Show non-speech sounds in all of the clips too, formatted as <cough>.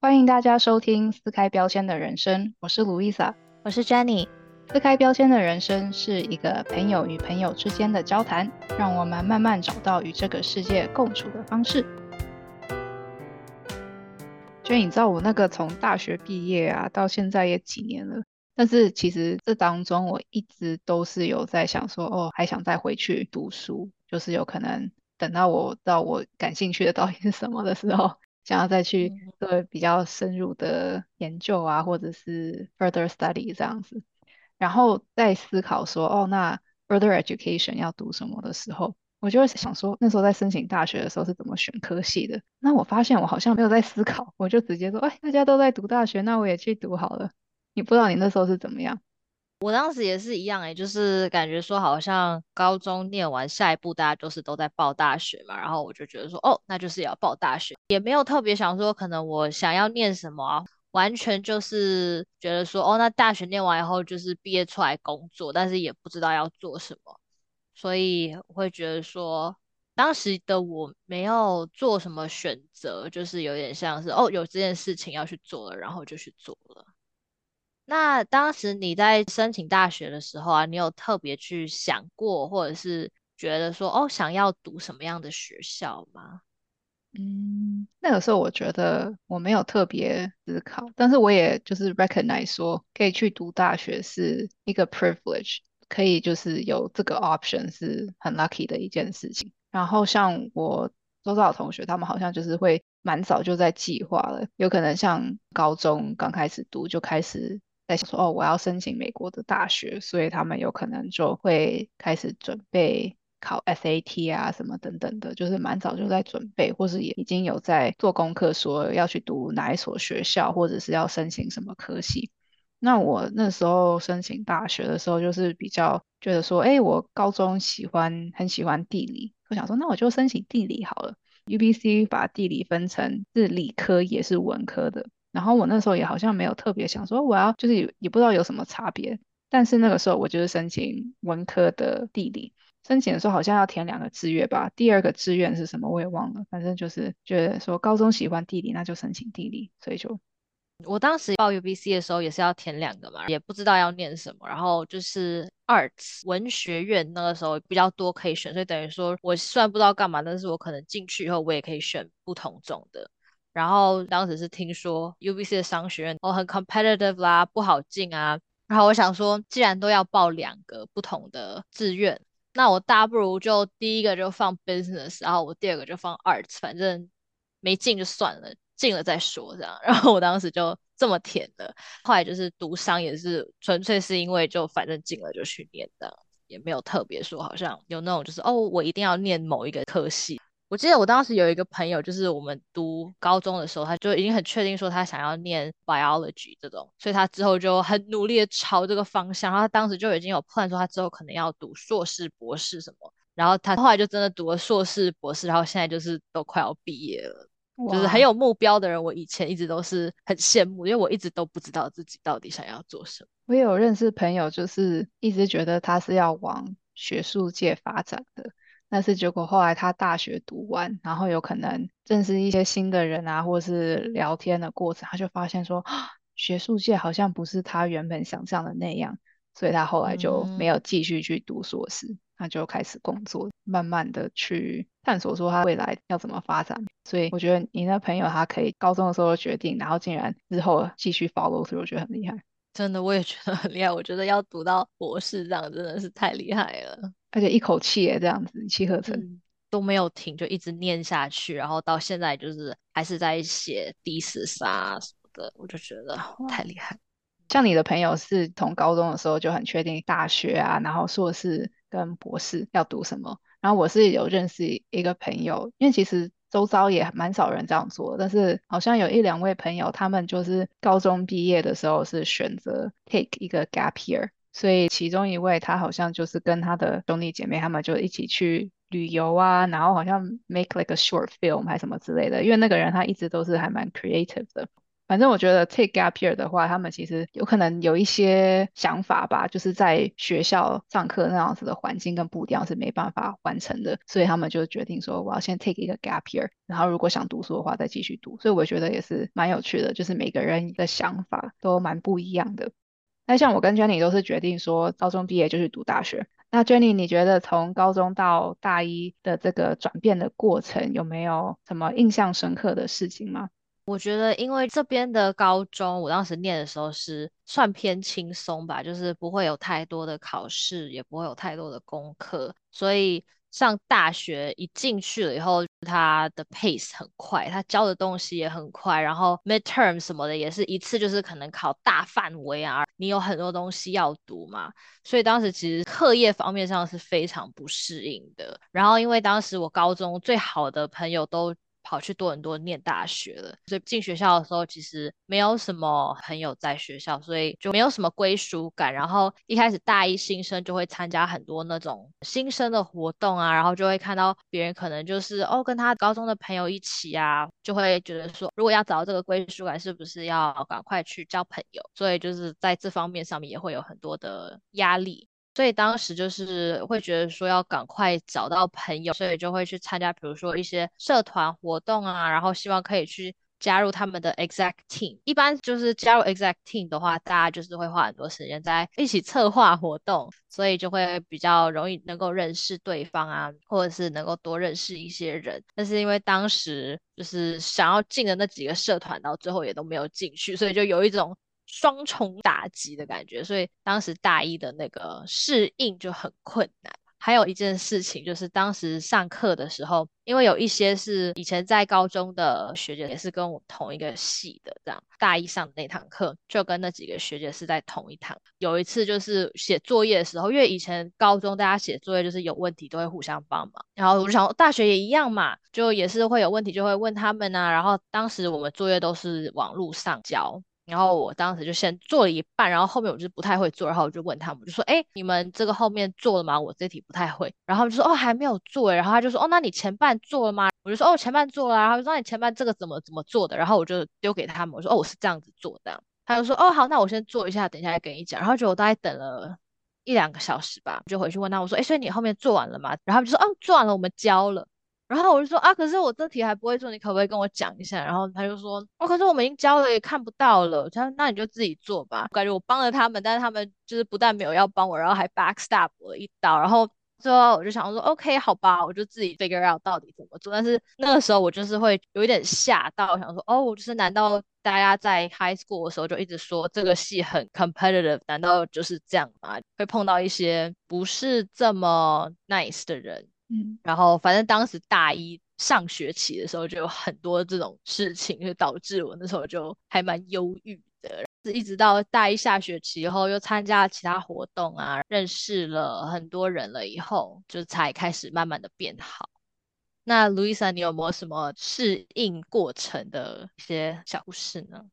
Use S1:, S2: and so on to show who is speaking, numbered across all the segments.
S1: 欢迎大家收听撕开标签的人生，我是 Louisa，
S2: 我是 Jenny。
S1: 撕开标签的人生是一个朋友与朋友之间的交谈，让我们慢慢找到与这个世界共处的方式。所以你知道我那个从大学毕业啊，到现在也几年了，但是其实这当中我一直都是有在想说，哦，还想再回去读书，就是有可能等到我到我感兴趣的到底是什么的时候，想要再去做比较深入的研究啊，或者是 further study 这样子。然后再思考说，哦，那 further education 要读什么的时候，我就会想说，那时候在申请大学的时候是怎么选科系的？那我发现我好像没有在思考，我就直接说，哎，大家都在读大学，那我也去读好了。你不知道你那时候是怎么样？
S2: 我当时也是一样，哎，就是感觉说好像高中念完，下一步大家就是都在报大学嘛，然后我就觉得说，哦，那就是要报大学，也没有特别想说，可能我想要念什么啊。完全就是觉得说，哦，那大学念完以后就是毕业出来工作，但是也不知道要做什么，所以会觉得说，当时的我没有做什么选择，就是有点像是，哦，有这件事情要去做了，然后就去做了。那当时你在申请大学的时候啊，你有特别去想过，或者是觉得说，哦，想要读什么样的学校吗？
S1: 嗯，那个时候我觉得我没有特别思考，但是我也就是 recognize 说可以去读大学是一个 privilege，可以就是有这个 option 是很 lucky 的一件事情。然后像我周遭的同学，他们好像就是会蛮早就在计划了，有可能像高中刚开始读就开始在想说，哦，我要申请美国的大学，所以他们有可能就会开始准备。考 SAT 啊，什么等等的，就是蛮早就在准备，或是也已经有在做功课，说要去读哪一所学校，或者是要申请什么科系。那我那时候申请大学的时候，就是比较觉得说，哎，我高中喜欢很喜欢地理，我想说，那我就申请地理好了。UBC 把地理分成是理科也是文科的，然后我那时候也好像没有特别想说我要，就是也也不知道有什么差别，但是那个时候我就是申请文科的地理。申请的时候好像要填两个志愿吧，第二个志愿是什么我也忘了，反正就是觉得说高中喜欢地理，那就申请地理，所以就
S2: 我当时报 UBC 的时候也是要填两个嘛，也不知道要念什么，然后就是 Arts 文学院那个时候比较多可以选，所以等于说我虽然不知道干嘛，但是我可能进去以后我也可以选不同种的。然后当时是听说 UBC 的商学院哦很 competitive 啦，不好进啊，然后我想说既然都要报两个不同的志愿。那我大不如就第一个就放 business，然后我第二个就放 arts，反正没进就算了，进了再说这样。<laughs> 然后我当时就这么填的。后来就是读商也是纯粹是因为就反正进了就去念的，也没有特别说好像有那种就是哦我一定要念某一个科系。我记得我当时有一个朋友，就是我们读高中的时候，他就已经很确定说他想要念 biology 这种，所以他之后就很努力的朝这个方向。然后他当时就已经有 plan 说他之后可能要读硕士、博士什么。然后他后来就真的读了硕士、博士，然后现在就是都快要毕业了，就是很有目标的人。我以前一直都是很羡慕，因为我一直都不知道自己到底想要做什么。
S1: 我有认识朋友，就是一直觉得他是要往学术界发展的。但是结果后来他大学读完，然后有可能认识一些新的人啊，或是聊天的过程，他就发现说，<sucks teeth> 学术界好像不是他原本想象的那样，所以他后来就没有继续去读硕士，他就开始工作，慢慢的去探索说他未来要怎么发展。所以我觉得你那朋友他可以高中的时候决定，然后竟然日后继续 follow，所以我觉得很厉害。
S2: 真的，我也觉得很厉害。我觉得要读到博士这样真的是太厉害了。
S1: 而且一口气也这样子，一气呵成
S2: 都没有停，就一直念下去，然后到现在就是还是在写第四杀什么的，我就觉得太厉害。
S1: 像你的朋友是从高中的时候就很确定大学啊，然后硕士跟博士要读什么。然后我是有认识一个朋友，因为其实周遭也蛮少人这样做，但是好像有一两位朋友，他们就是高中毕业的时候是选择 take 一个 gap year。所以其中一位他好像就是跟他的兄弟姐妹，他们就一起去旅游啊，然后好像 make like a short film 还什么之类的。因为那个人他一直都是还蛮 creative 的，反正我觉得 take gap year 的话，他们其实有可能有一些想法吧，就是在学校上课那样子的环境跟步调是没办法完成的，所以他们就决定说，我要先 take 一个 gap year，然后如果想读书的话再继续读。所以我觉得也是蛮有趣的，就是每个人的想法都蛮不一样的。那像我跟 Jenny 都是决定说，高中毕业就去读大学。那 Jenny，你觉得从高中到大一的这个转变的过程，有没有什么印象深刻的事情吗？
S2: 我觉得，因为这边的高中，我当时念的时候是算偏轻松吧，就是不会有太多的考试，也不会有太多的功课，所以。上大学一进去了以后，他的 pace 很快，他教的东西也很快，然后 midterm 什么的也是一次就是可能考大范围啊，你有很多东西要读嘛，所以当时其实课业方面上是非常不适应的。然后因为当时我高中最好的朋友都。跑去多伦多念大学了，所以进学校的时候其实没有什么朋友在学校，所以就没有什么归属感。然后一开始大一新生就会参加很多那种新生的活动啊，然后就会看到别人可能就是哦跟他高中的朋友一起啊，就会觉得说如果要找到这个归属感，是不是要赶快去交朋友？所以就是在这方面上面也会有很多的压力。所以当时就是会觉得说要赶快找到朋友，所以就会去参加，比如说一些社团活动啊，然后希望可以去加入他们的 exact team。一般就是加入 exact team 的话，大家就是会花很多时间在一起策划活动，所以就会比较容易能够认识对方啊，或者是能够多认识一些人。但是因为当时就是想要进的那几个社团，到最后也都没有进去，所以就有一种。双重打击的感觉，所以当时大一的那个适应就很困难。还有一件事情就是，当时上课的时候，因为有一些是以前在高中的学姐，也是跟我同一个系的，这样大一上的那堂课就跟那几个学姐是在同一堂。有一次就是写作业的时候，因为以前高中大家写作业就是有问题都会互相帮忙，然后我就想大学也一样嘛，就也是会有问题就会问他们啊。然后当时我们作业都是网络上交。然后我当时就先做了一半，然后后面我就不太会做，然后我就问他们，就说：“哎，你们这个后面做了吗？我这题不太会。”然后就说：“哦，还没有做。”然后他就说：“哦，那你前半做了吗？”我就说：“哦，前半做了。”然后说：“那你前半这个怎么怎么做的？”然后我就丢给他们，我说：“哦，我是这样子做的。”他就说：“哦，好，那我先做一下，等一下再跟你讲。”然后就我大概等了一两个小时吧，就回去问他，我说：“哎，所以你后面做完了吗？”然后就说：“哦，做完了，我们交了。”然后我就说啊，可是我这题还不会做，你可不可以跟我讲一下？然后他就说，哦，可是我们已经交了，也看不到了。他，那你就自己做吧。感觉我帮了他们，但是他们就是不但没有要帮我，然后还 backstab 我一刀。然后最后我就想说，OK，好吧，我就自己 figure out 到底怎么做。但是那个时候我就是会有一点吓到，想说，哦，就是难道大家在 high school 的时候就一直说这个戏很 competitive？难道就是这样吗？会碰到一些不是这么 nice 的人？嗯，然后反正当时大一上学期的时候就有很多这种事情，就导致我那时候就还蛮忧郁的。一直到大一下学期以后，又参加了其他活动啊，认识了很多人了以后，就才开始慢慢的变好。那 Louisa，你有没有什么适应过程的一些小故事呢？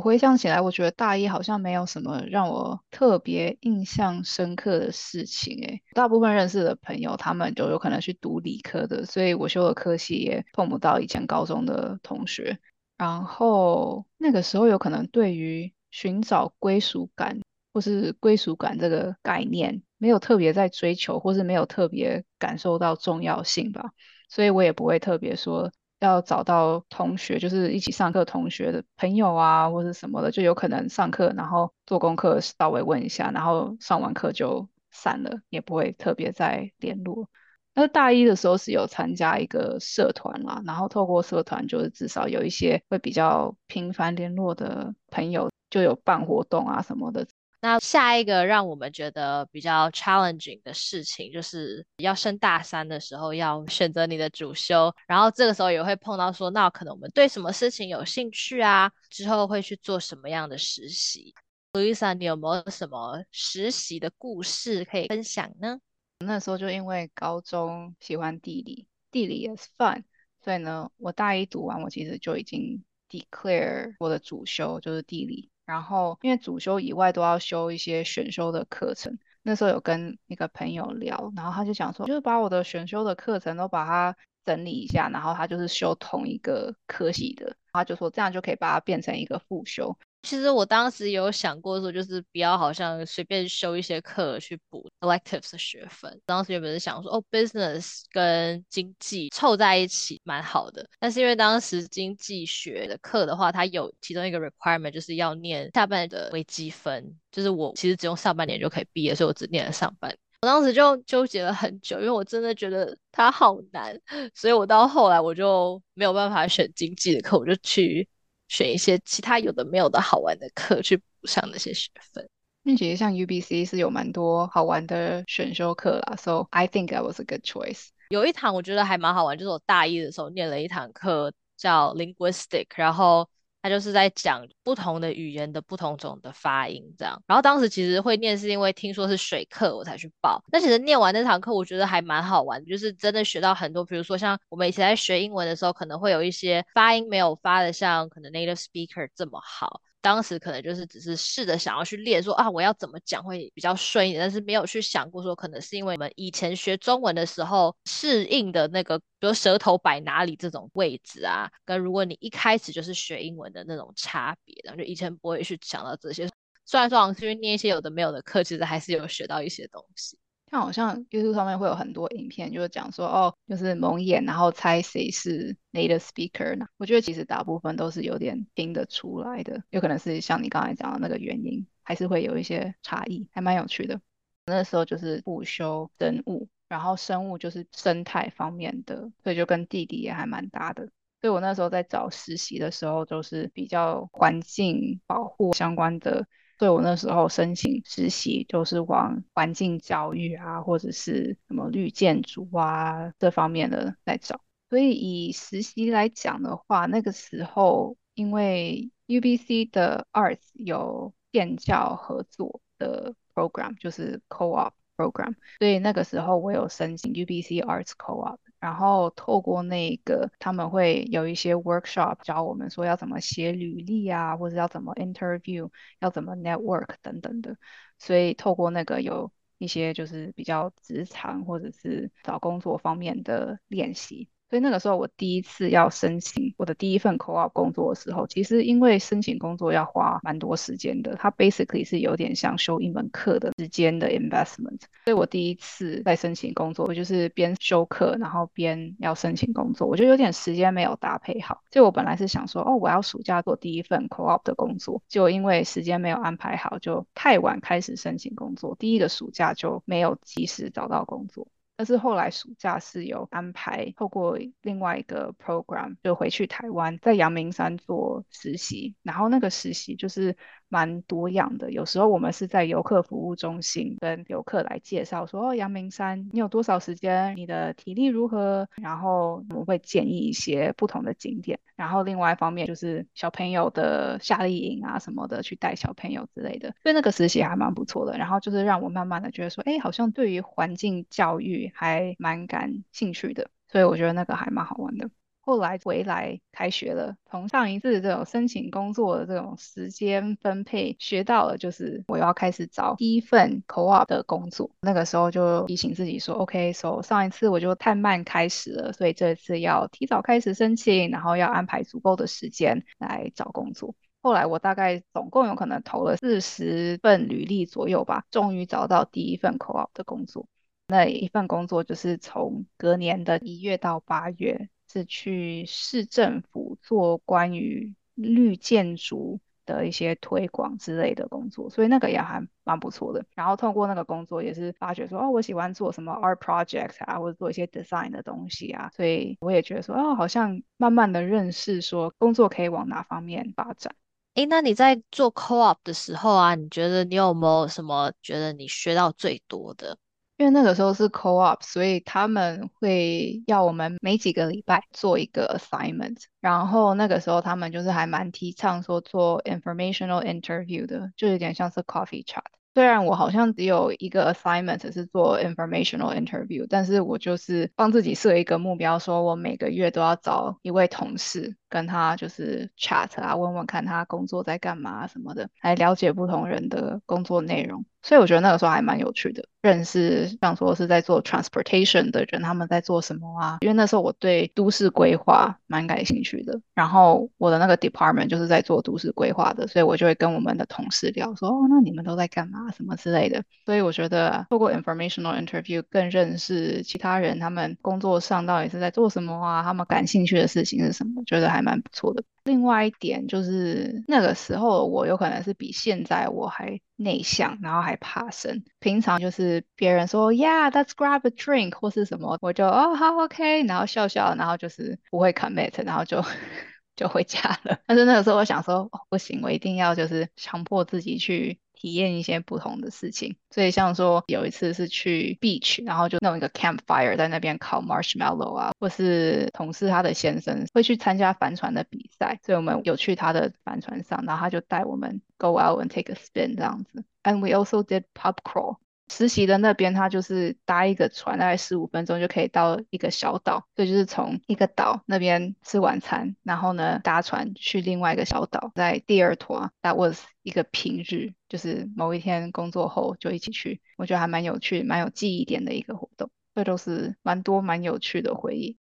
S1: 回想起来，我觉得大一好像没有什么让我特别印象深刻的事情。诶，大部分认识的朋友，他们就有可能去读理科的，所以我修的科系也碰不到以前高中的同学。然后那个时候有可能对于寻找归属感或是归属感这个概念，没有特别在追求，或是没有特别感受到重要性吧，所以我也不会特别说。要找到同学，就是一起上课同学的朋友啊，或者什么的，就有可能上课，然后做功课稍微问一下，然后上完课就散了，也不会特别再联络。那大一的时候是有参加一个社团啦，然后透过社团，就是至少有一些会比较频繁联络的朋友，就有办活动啊什么的。
S2: 那下一个让我们觉得比较 challenging 的事情，就是要升大三的时候要选择你的主修，然后这个时候也会碰到说，那可能我们对什么事情有兴趣啊，之后会去做什么样的实习？Luisa，你有没有什么实习的故事可以分享呢？
S1: 那时候就因为高中喜欢地理，地理也是 fun，所以呢，我大一读完，我其实就已经 declare 我的主修就是地理。然后，因为主修以外都要修一些选修的课程，那时候有跟一个朋友聊，然后他就想说，就是把我的选修的课程都把它整理一下，然后他就是修同一个科系的，他就说这样就可以把它变成一个副修。
S2: 其实我当时有想过说，就是不要好像随便修一些课去补 electives 的学分。当时原本是想说，哦，business 跟经济凑在一起蛮好的。但是因为当时经济学的课的话，它有其中一个 requirement 就是要念下半年的微积分，就是我其实只用上半年就可以毕业，所以我只念了上半年。我当时就纠结了很久，因为我真的觉得它好难，所以我到后来我就没有办法选经济的课，我就去。选一些其他有的没有的好玩的课去补上那些学分。
S1: 那其实像 UBC 是有蛮多好玩的选修课啦，So I think that was a good choice。
S2: 有一堂我觉得还蛮好玩，就是我大一的时候念了一堂课叫 Linguistic，然后。就是在讲不同的语言的不同种的发音，这样。然后当时其实会念，是因为听说是水课，我才去报。那其实念完那堂课，我觉得还蛮好玩，就是真的学到很多。比如说像我们以前在学英文的时候，可能会有一些发音没有发的像可能 native speaker 这么好。当时可能就是只是试着想要去练，说啊，我要怎么讲会比较顺一点，但是没有去想过说，可能是因为我们以前学中文的时候适应的那个，比如舌头摆哪里这种位置啊，跟如果你一开始就是学英文的那种差别，然后就以前不会去想到这些。虽然说好像是念一些有的没有的课，其实还是有学到一些东西。
S1: 像好像 YouTube 上面会有很多影片，就是讲说哦，就是蒙眼，然后猜谁是 native speaker 呢？我觉得其实大部分都是有点听得出来的，有可能是像你刚才讲的那个原因，还是会有一些差异，还蛮有趣的。那时候就是不修生物，然后生物就是生态方面的，所以就跟弟弟也还蛮搭的。所以我那时候在找实习的时候，都是比较环境保护相关的。所以我那时候申请实习，就是往环境教育啊，或者是什么绿建筑啊这方面的在找。所以以实习来讲的话，那个时候因为 UBC 的 Arts 有建教合作的 program，就是 Co-op program，所以那个时候我有申请 UBC Arts Co-op。然后透过那个，他们会有一些 workshop 教我们说要怎么写履历啊，或者要怎么 interview，要怎么 network 等等的。所以透过那个有一些就是比较职场或者是找工作方面的练习。所以那个时候，我第一次要申请我的第一份 co-op 工作的时候，其实因为申请工作要花蛮多时间的，它 basically 是有点像修一门课的时间的 investment。所以我第一次在申请工作，我就是边修课，然后边要申请工作，我就有点时间没有搭配好。就我本来是想说，哦，我要暑假做第一份 co-op 的工作，就因为时间没有安排好，就太晚开始申请工作，第一个暑假就没有及时找到工作。但是后来暑假是有安排，透过另外一个 program 就回去台湾，在阳明山做实习，然后那个实习就是。蛮多样的，有时候我们是在游客服务中心跟游客来介绍说，哦，阳明山你有多少时间，你的体力如何，然后我们会建议一些不同的景点，然后另外一方面就是小朋友的夏令营啊什么的，去带小朋友之类的，所以那个实习还蛮不错的，然后就是让我慢慢的觉得说，哎，好像对于环境教育还蛮感兴趣的，所以我觉得那个还蛮好玩的。后来回来开学了，从上一次这种申请工作的这种时间分配学到了，就是我要开始找第一份 co-op 的工作。那个时候就提醒自己说，OK，so 上一次我就太慢开始了，所以这次要提早开始申请，然后要安排足够的时间来找工作。后来我大概总共有可能投了四十份履历左右吧，终于找到第一份 co-op 的工作。那一份工作就是从隔年的一月到八月。是去市政府做关于绿建筑的一些推广之类的工作，所以那个也还蛮不错的。然后通过那个工作，也是发觉说，哦，我喜欢做什么 art project 啊，或者做一些 design 的东西啊，所以我也觉得说，哦，好像慢慢的认识说工作可以往哪方面发展。
S2: 诶，那你在做 co-op 的时候啊，你觉得你有没有什么觉得你学到最多的？
S1: 因为那个时候是 co-op，所以他们会要我们每几个礼拜做一个 assignment，然后那个时候他们就是还蛮提倡说做 informational interview 的，就有点像是 coffee chat。虽然我好像只有一个 assignment 是做 informational interview，但是我就是帮自己设一个目标，说我每个月都要找一位同事跟他就是 chat 啊，问问看他工作在干嘛什么的，来了解不同人的工作内容。所以我觉得那个时候还蛮有趣的，认识像说是在做 transportation 的人，他们在做什么啊？因为那时候我对都市规划蛮感兴趣的，然后我的那个 department 就是在做都市规划的，所以我就会跟我们的同事聊说，哦，那你们都在干嘛？什么之类的。所以我觉得透过 informational interview 更认识其他人，他们工作上到底是在做什么啊？他们感兴趣的事情是什么？觉得还蛮不错的。另外一点就是那个时候我有可能是比现在我还内向，然后还怕生。平常就是别人说 Yeah，let's grab a drink 或是什么，我就哦好 OK，然后笑笑，然后就是不会 commit，然后就 <laughs> 就回家了。但是那个时候我想说，哦不行，我一定要就是强迫自己去。体验一些不同的事情，所以像说有一次是去 beach，然后就弄一个 campfire 在那边烤 marshmallow 啊，或是同事他的先生会去参加帆船的比赛，所以我们有去他的帆船上，然后他就带我们 go out and take a spin 这样子，and we also did pub crawl。实习的那边，他就是搭一个船，大概十五分钟就可以到一个小岛。所以就是从一个岛那边吃晚餐，然后呢搭船去另外一个小岛，在第二团。That was 一个平日，就是某一天工作后就一起去。我觉得还蛮有趣、蛮有记忆点的一个活动。这都是蛮多蛮有趣的回忆。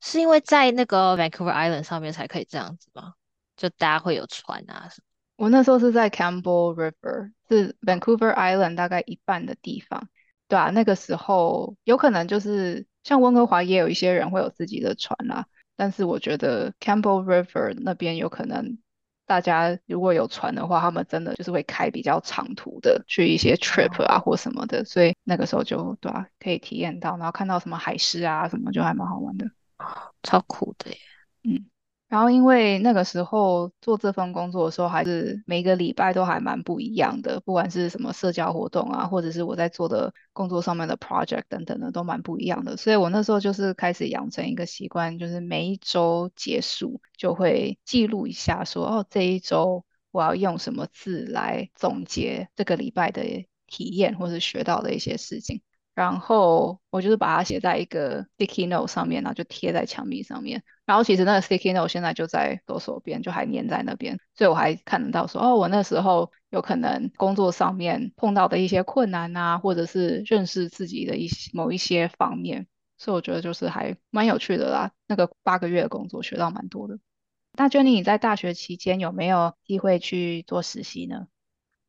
S2: 是因为在那个 Vancouver Island 上面才可以这样子吗？就大家会有船啊什么？
S1: 我那时候是在 Campbell River，是 Vancouver Island 大概一半的地方，对啊，那个时候有可能就是像温哥华也有一些人会有自己的船啦，但是我觉得 Campbell River 那边有可能大家如果有船的话，他们真的就是会开比较长途的去一些 trip 啊或什么的，所以那个时候就对啊，可以体验到，然后看到什么海狮啊什么，就还蛮好玩的，
S2: 超酷的耶，
S1: 嗯。然后因为那个时候做这份工作的时候，还是每个礼拜都还蛮不一样的，不管是什么社交活动啊，或者是我在做的工作上面的 project 等等的，都蛮不一样的。所以我那时候就是开始养成一个习惯，就是每一周结束就会记录一下，说哦这一周我要用什么字来总结这个礼拜的体验或者学到的一些事情。然后我就是把它写在一个 sticky note 上面，然后就贴在墙壁上面。然后其实那个 sticky note 现在就在左手边，就还粘在那边，所以我还看得到说，哦，我那时候有可能工作上面碰到的一些困难啊，或者是认识自己的一些某一些方面。所以我觉得就是还蛮有趣的啦。那个八个月的工作学到蛮多的。那 Jenny，你在大学期间有没有机会去做实习呢？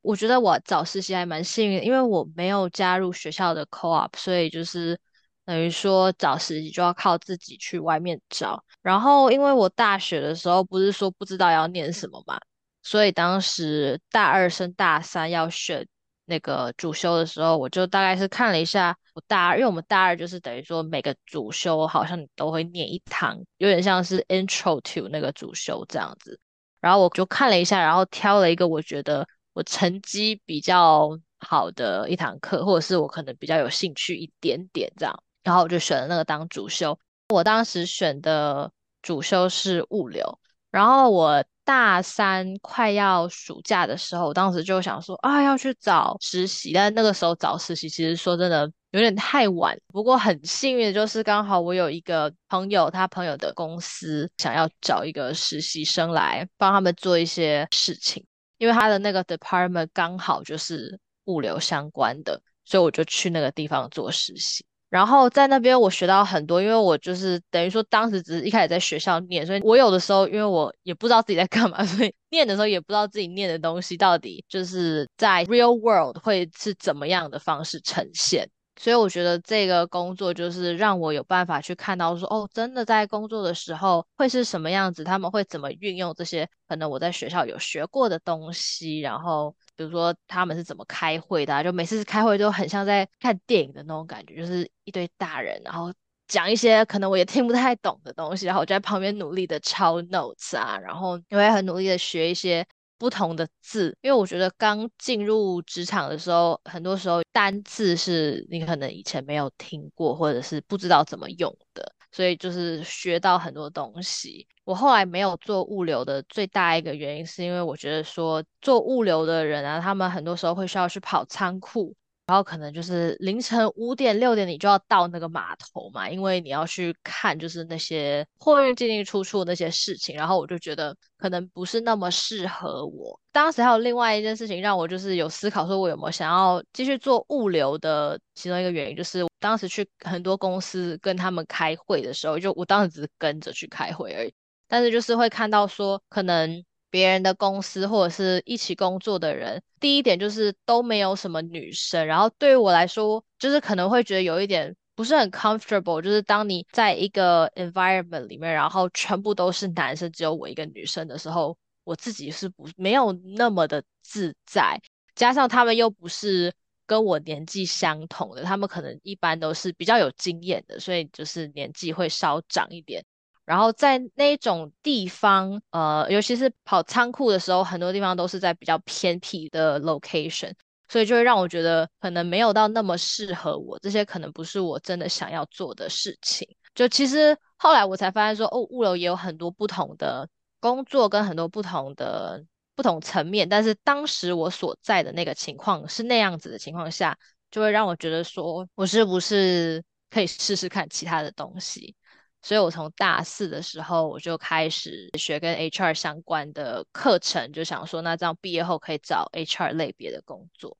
S2: 我觉得我找实习还蛮幸运，因为我没有加入学校的 co-op，所以就是等于说找实习就要靠自己去外面找。然后因为我大学的时候不是说不知道要念什么嘛，所以当时大二升大三要选那个主修的时候，我就大概是看了一下我大二，因为我们大二就是等于说每个主修好像你都会念一堂，有点像是 intro to 那个主修这样子。然后我就看了一下，然后挑了一个我觉得。我成绩比较好的一堂课，或者是我可能比较有兴趣一点点这样，然后我就选了那个当主修。我当时选的主修是物流，然后我大三快要暑假的时候，我当时就想说啊要去找实习，但那个时候找实习其实说真的有点太晚。不过很幸运的就是刚好我有一个朋友，他朋友的公司想要找一个实习生来帮他们做一些事情。因为他的那个 department 刚好就是物流相关的，所以我就去那个地方做实习。然后在那边我学到很多，因为我就是等于说当时只是一开始在学校念，所以我有的时候因为我也不知道自己在干嘛，<laughs> 所以念的时候也不知道自己念的东西到底就是在 real world 会是怎么样的方式呈现。所以我觉得这个工作就是让我有办法去看到说，哦，真的在工作的时候会是什么样子，他们会怎么运用这些可能我在学校有学过的东西，然后比如说他们是怎么开会的，就每次开会都很像在看电影的那种感觉，就是一堆大人，然后讲一些可能我也听不太懂的东西，然后我就在旁边努力的抄 notes 啊，然后也会很努力的学一些。不同的字，因为我觉得刚进入职场的时候，很多时候单字是你可能以前没有听过，或者是不知道怎么用的，所以就是学到很多东西。我后来没有做物流的最大一个原因，是因为我觉得说做物流的人啊，他们很多时候会需要去跑仓库，然后可能就是凌晨五点六点你就要到那个码头嘛，因为你要去看就是那些货运进进出出那些事情。然后我就觉得可能不是那么适合我。当时还有另外一件事情让我就是有思考，说我有没有想要继续做物流的其中一个原因，就是当时去很多公司跟他们开会的时候，就我当时只是跟着去开会而已，但是就是会看到说可能。别人的公司或者是一起工作的人，第一点就是都没有什么女生，然后对于我来说，就是可能会觉得有一点不是很 comfortable，就是当你在一个 environment 里面，然后全部都是男生，只有我一个女生的时候，我自己是不没有那么的自在，加上他们又不是跟我年纪相同的，他们可能一般都是比较有经验的，所以就是年纪会稍长一点。然后在那种地方，呃，尤其是跑仓库的时候，很多地方都是在比较偏僻的 location，所以就会让我觉得可能没有到那么适合我，这些可能不是我真的想要做的事情。就其实后来我才发现说，哦，物流也有很多不同的工作跟很多不同的不同层面，但是当时我所在的那个情况是那样子的情况下，就会让我觉得说我是不是可以试试看其他的东西。所以我从大四的时候我就开始学跟 HR 相关的课程，就想说那这样毕业后可以找 HR 类别的工作。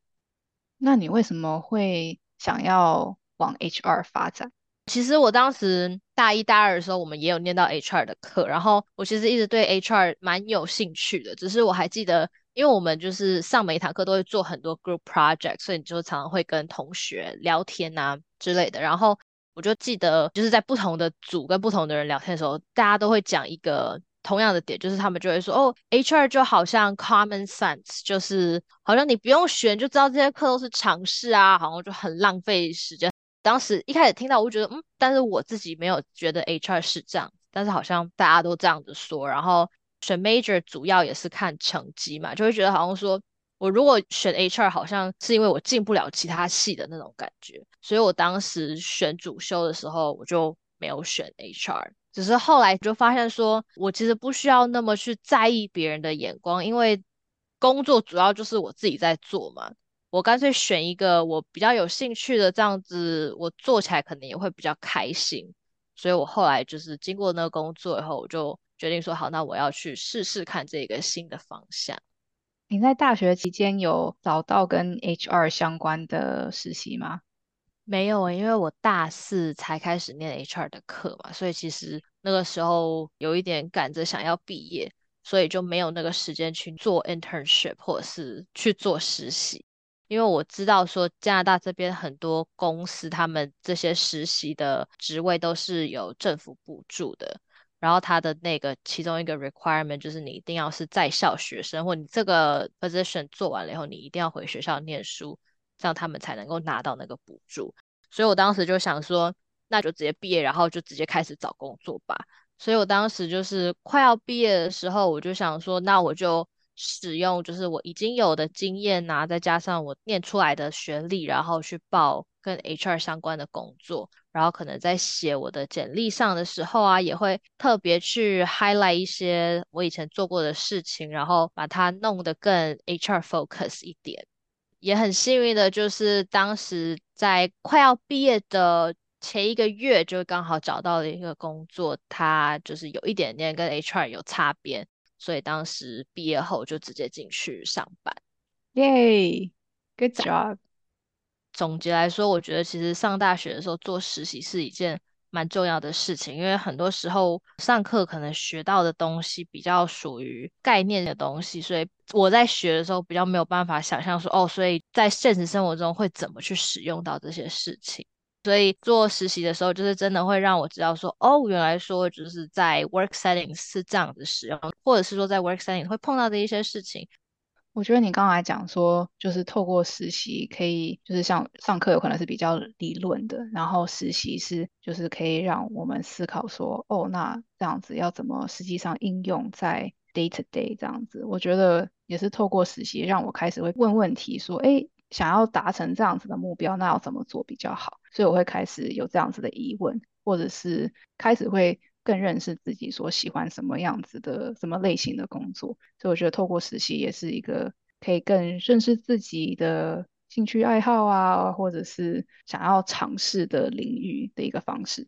S1: 那你为什么会想要往 HR 发展？
S2: 其实我当时大一、大二的时候，我们也有念到 HR 的课，然后我其实一直对 HR 蛮有兴趣的。只是我还记得，因为我们就是上每一堂课都会做很多 group project，所以你就常常会跟同学聊天啊之类的，然后。我就记得，就是在不同的组跟不同的人聊天的时候，大家都会讲一个同样的点，就是他们就会说：“哦，HR 就好像 common sense，就是好像你不用选就知道这些课都是常识啊，好像就很浪费时间。”当时一开始听到，我就觉得嗯，但是我自己没有觉得 HR 是这样，但是好像大家都这样子说。然后选 major 主要也是看成绩嘛，就会觉得好像说。我如果选 HR，好像是因为我进不了其他系的那种感觉，所以我当时选主修的时候，我就没有选 HR。只是后来就发现，说我其实不需要那么去在意别人的眼光，因为工作主要就是我自己在做嘛。我干脆选一个我比较有兴趣的，这样子我做起来可能也会比较开心。所以我后来就是经过那个工作以后，我就决定说，好，那我要去试试看这个新的方向。
S1: 你在大学期间有找到跟 HR 相关的实习吗？
S2: 没有因为我大四才开始念 HR 的课嘛，所以其实那个时候有一点赶着想要毕业，所以就没有那个时间去做 internship 或者是去做实习。因为我知道说加拿大这边很多公司，他们这些实习的职位都是有政府补助的。然后他的那个其中一个 requirement 就是你一定要是在校学生，或你这个 position 做完了以后，你一定要回学校念书，这样他们才能够拿到那个补助。所以我当时就想说，那就直接毕业，然后就直接开始找工作吧。所以我当时就是快要毕业的时候，我就想说，那我就使用就是我已经有的经验呐，再加上我念出来的学历，然后去报跟 HR 相关的工作。然后可能在写我的简历上的时候啊，也会特别去 highlight 一些我以前做过的事情，然后把它弄得更 HR focus 一点。也很幸运的就是当时在快要毕业的前一个月，就刚好找到了一个工作，它就是有一点点跟 HR 有擦边，所以当时毕业后就直接进去上班。
S1: Yay，good job。
S2: 总结来说，我觉得其实上大学的时候做实习是一件蛮重要的事情，因为很多时候上课可能学到的东西比较属于概念的东西，所以我在学的时候比较没有办法想象说，哦，所以在现实生活中会怎么去使用到这些事情。所以做实习的时候，就是真的会让我知道说，哦，原来说就是在 work settings 是这样子使用，或者是说在 work setting 会碰到的一些事情。
S1: 我觉得你刚才讲说，就是透过实习可以，就是像上课有可能是比较理论的，然后实习是就是可以让我们思考说，哦，那这样子要怎么实际上应用在 day to day 这样子。我觉得也是透过实习让我开始会问问题，说，哎，想要达成这样子的目标，那要怎么做比较好？所以我会开始有这样子的疑问，或者是开始会。更认识自己所喜欢什么样子的、什么类型的工作，所以我觉得透过实习也是一个可以更认识自己的兴趣爱好啊，或者是想要尝试的领域的一个方式。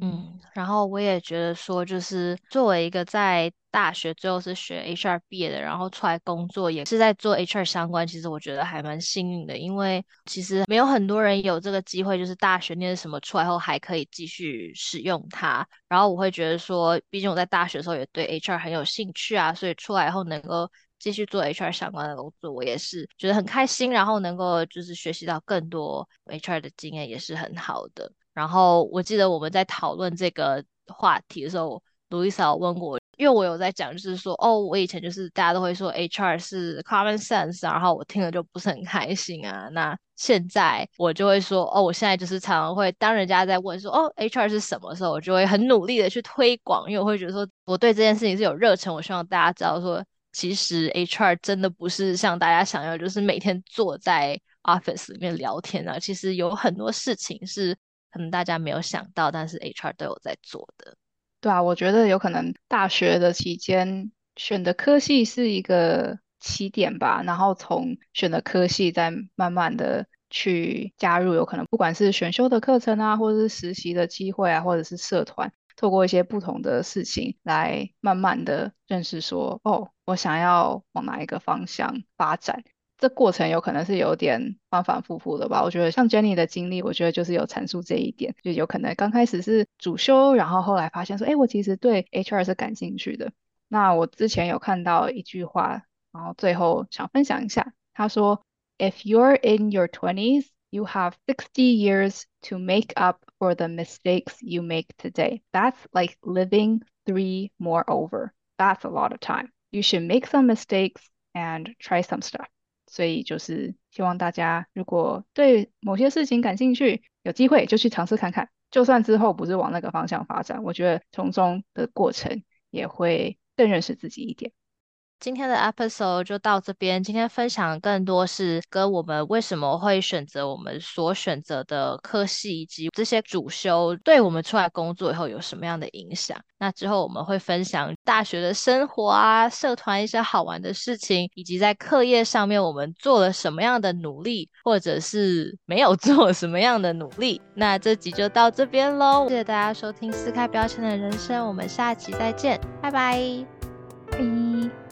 S2: 嗯，然后我也觉得说，就是作为一个在大学最后是学 HR 毕业的，然后出来工作也是在做 HR 相关，其实我觉得还蛮幸运的，因为其实没有很多人有这个机会，就是大学念什么出来后还可以继续使用它。然后我会觉得说，毕竟我在大学的时候也对 HR 很有兴趣啊，所以出来后能够继续做 HR 相关的工作，我也是觉得很开心，然后能够就是学习到更多 HR 的经验，也是很好的。然后我记得我们在讨论这个话题的时候，路易莎问我，因为我有在讲，就是说，哦，我以前就是大家都会说 HR 是 common sense，然后我听了就不是很开心啊。那现在我就会说，哦，我现在就是常常会当人家在问说，哦，HR 是什么时候，我就会很努力的去推广，因为我会觉得说我对这件事情是有热忱，我希望大家知道说，其实 HR 真的不是像大家想要，就是每天坐在 office 里面聊天啊，其实有很多事情是。可能大家没有想到，但是 HR 都有在做的。
S1: 对啊，我觉得有可能大学的期间选的科系是一个起点吧，然后从选的科系再慢慢的去加入，有可能不管是选修的课程啊，或者是实习的机会啊，或者是社团，透过一些不同的事情来慢慢的认识说，哦，我想要往哪一个方向发展。这过程有可能是有点反反复复的吧。我觉得像 Jenny 的经历，我觉得就是有阐述这一点，就有可能刚开始是主修，然后后来发现说，哎，我其实对 HR 是感兴趣的。那我之前有看到一句话，然后最后想分享一下，他说，If you're in your twenties, you have sixty years to make up for the mistakes you make today. That's like living three more over. That's a lot of time. You should make some mistakes and try some stuff. 所以就是希望大家，如果对某些事情感兴趣，有机会就去尝试看看。就算之后不是往那个方向发展，我觉得从中的过程也会更认识自己一点。
S2: 今天的 episode 就到这边。今天分享更多是跟我们为什么会选择我们所选择的科系，以及这些主修对我们出来工作以后有什么样的影响。那之后我们会分享大学的生活啊，社团一些好玩的事情，以及在课业上面我们做了什么样的努力，或者是没有 <laughs> 做什么样的努力。那这集就到这边喽，谢谢大家收听撕开标签的人生，我们下集再见，拜拜，
S1: 拜。